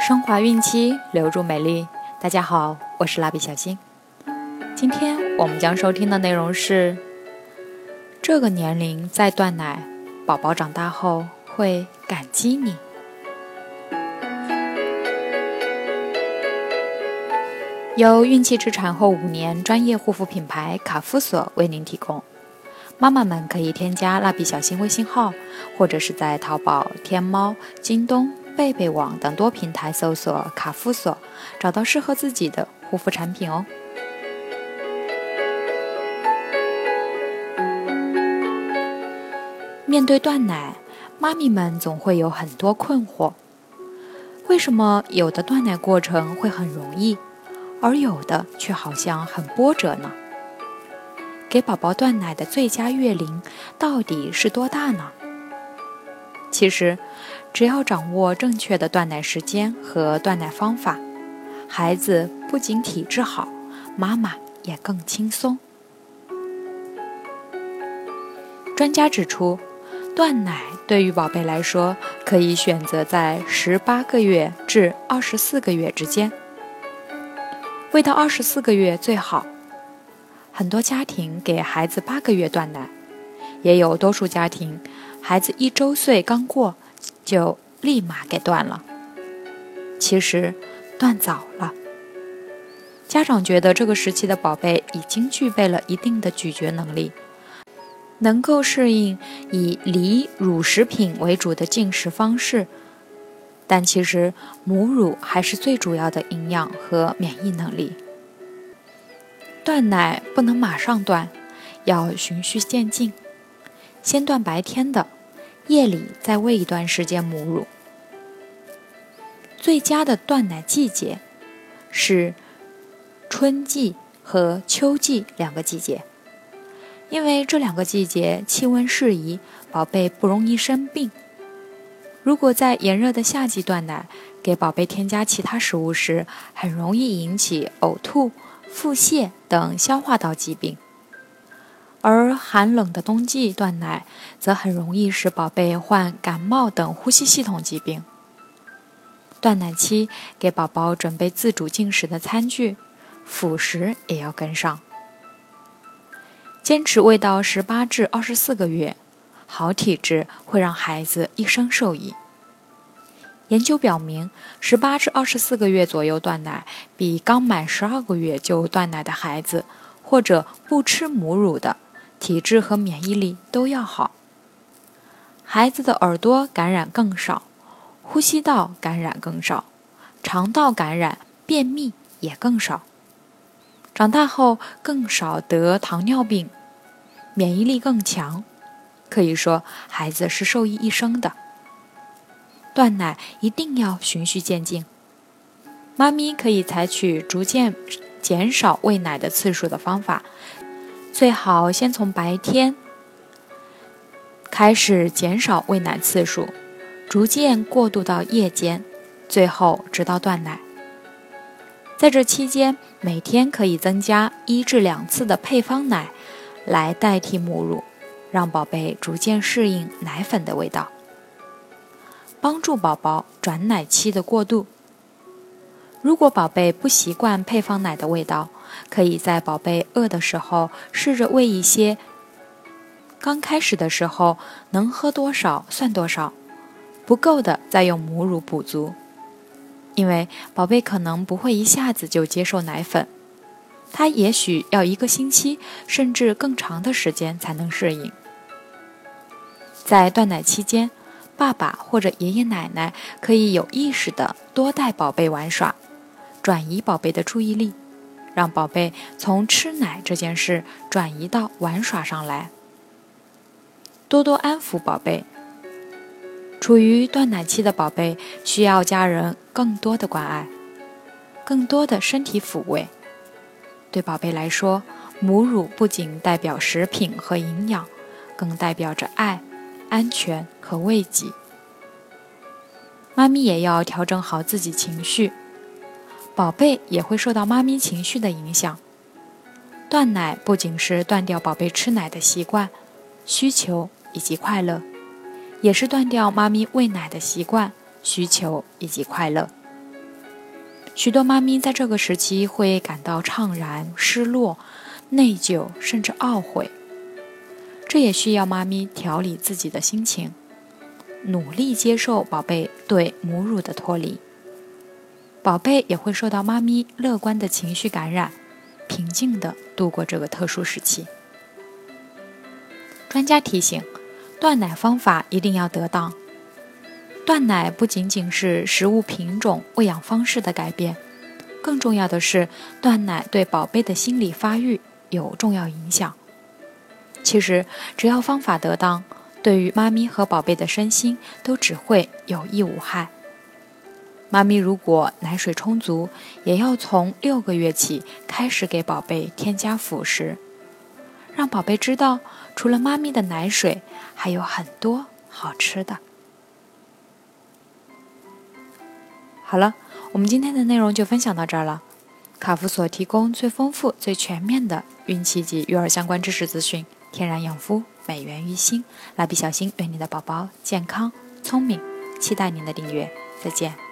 升华孕期，留住美丽。大家好，我是蜡笔小新。今天我们将收听的内容是：这个年龄再断奶，宝宝长大后会感激你。由孕期至产后五年专业护肤品牌卡夫索为您提供。妈妈们可以添加蜡笔小新微信号，或者是在淘宝、天猫、京东、贝贝网等多平台搜索“卡夫索”，找到适合自己的护肤产品哦。面对断奶，妈咪们总会有很多困惑：为什么有的断奶过程会很容易，而有的却好像很波折呢？给宝宝断奶的最佳月龄到底是多大呢？其实，只要掌握正确的断奶时间和断奶方法，孩子不仅体质好，妈妈也更轻松。专家指出，断奶对于宝贝来说，可以选择在十八个月至二十四个月之间，喂到二十四个月最好。很多家庭给孩子八个月断奶，也有多数家庭孩子一周岁刚过就立马给断了。其实断早了，家长觉得这个时期的宝贝已经具备了一定的咀嚼能力，能够适应以梨乳食品为主的进食方式，但其实母乳还是最主要的营养和免疫能力。断奶不能马上断，要循序渐进，先断白天的，夜里再喂一段时间母乳。最佳的断奶季节是春季和秋季两个季节，因为这两个季节气温适宜，宝贝不容易生病。如果在炎热的夏季断奶，给宝贝添加其他食物时，很容易引起呕吐。腹泻等消化道疾病，而寒冷的冬季断奶则很容易使宝贝患感冒等呼吸系统疾病。断奶期给宝宝准备自主进食的餐具，辅食也要跟上。坚持喂到十八至二十四个月，好体质会让孩子一生受益。研究表明，十八至二十四个月左右断奶，比刚满十二个月就断奶的孩子，或者不吃母乳的，体质和免疫力都要好。孩子的耳朵感染更少，呼吸道感染更少，肠道感染、便秘也更少。长大后更少得糖尿病，免疫力更强，可以说孩子是受益一生的。断奶一定要循序渐进，妈咪可以采取逐渐减少喂奶的次数的方法，最好先从白天开始减少喂奶次数，逐渐过渡到夜间，最后直到断奶。在这期间，每天可以增加一至两次的配方奶来代替母乳，让宝贝逐渐适应奶粉的味道。帮助宝宝转奶期的过渡。如果宝贝不习惯配方奶的味道，可以在宝贝饿的时候试着喂一些。刚开始的时候能喝多少算多少，不够的再用母乳补足。因为宝贝可能不会一下子就接受奶粉，他也许要一个星期甚至更长的时间才能适应。在断奶期间。爸爸或者爷爷奶奶可以有意识地多带宝贝玩耍，转移宝贝的注意力，让宝贝从吃奶这件事转移到玩耍上来。多多安抚宝贝。处于断奶期的宝贝需要家人更多的关爱，更多的身体抚慰。对宝贝来说，母乳不仅代表食品和营养，更代表着爱。安全和慰藉，妈咪也要调整好自己情绪，宝贝也会受到妈咪情绪的影响。断奶不仅是断掉宝贝吃奶的习惯、需求以及快乐，也是断掉妈咪喂奶的习惯、需求以及快乐。许多妈咪在这个时期会感到怅然、失落、内疚，甚至懊悔。这也需要妈咪调理自己的心情，努力接受宝贝对母乳的脱离。宝贝也会受到妈咪乐观的情绪感染，平静地度过这个特殊时期。专家提醒：断奶方法一定要得当。断奶不仅仅是食物品种、喂养方式的改变，更重要的是断奶对宝贝的心理发育有重要影响。其实，只要方法得当，对于妈咪和宝贝的身心都只会有益无害。妈咪如果奶水充足，也要从六个月起开始给宝贝添加辅食，让宝贝知道，除了妈咪的奶水，还有很多好吃的。好了，我们今天的内容就分享到这儿了。卡夫所提供最丰富、最全面的孕期及育儿相关知识资讯，天然养肤，美源于心。蜡笔小新愿你的宝宝健康聪明，期待您的订阅。再见。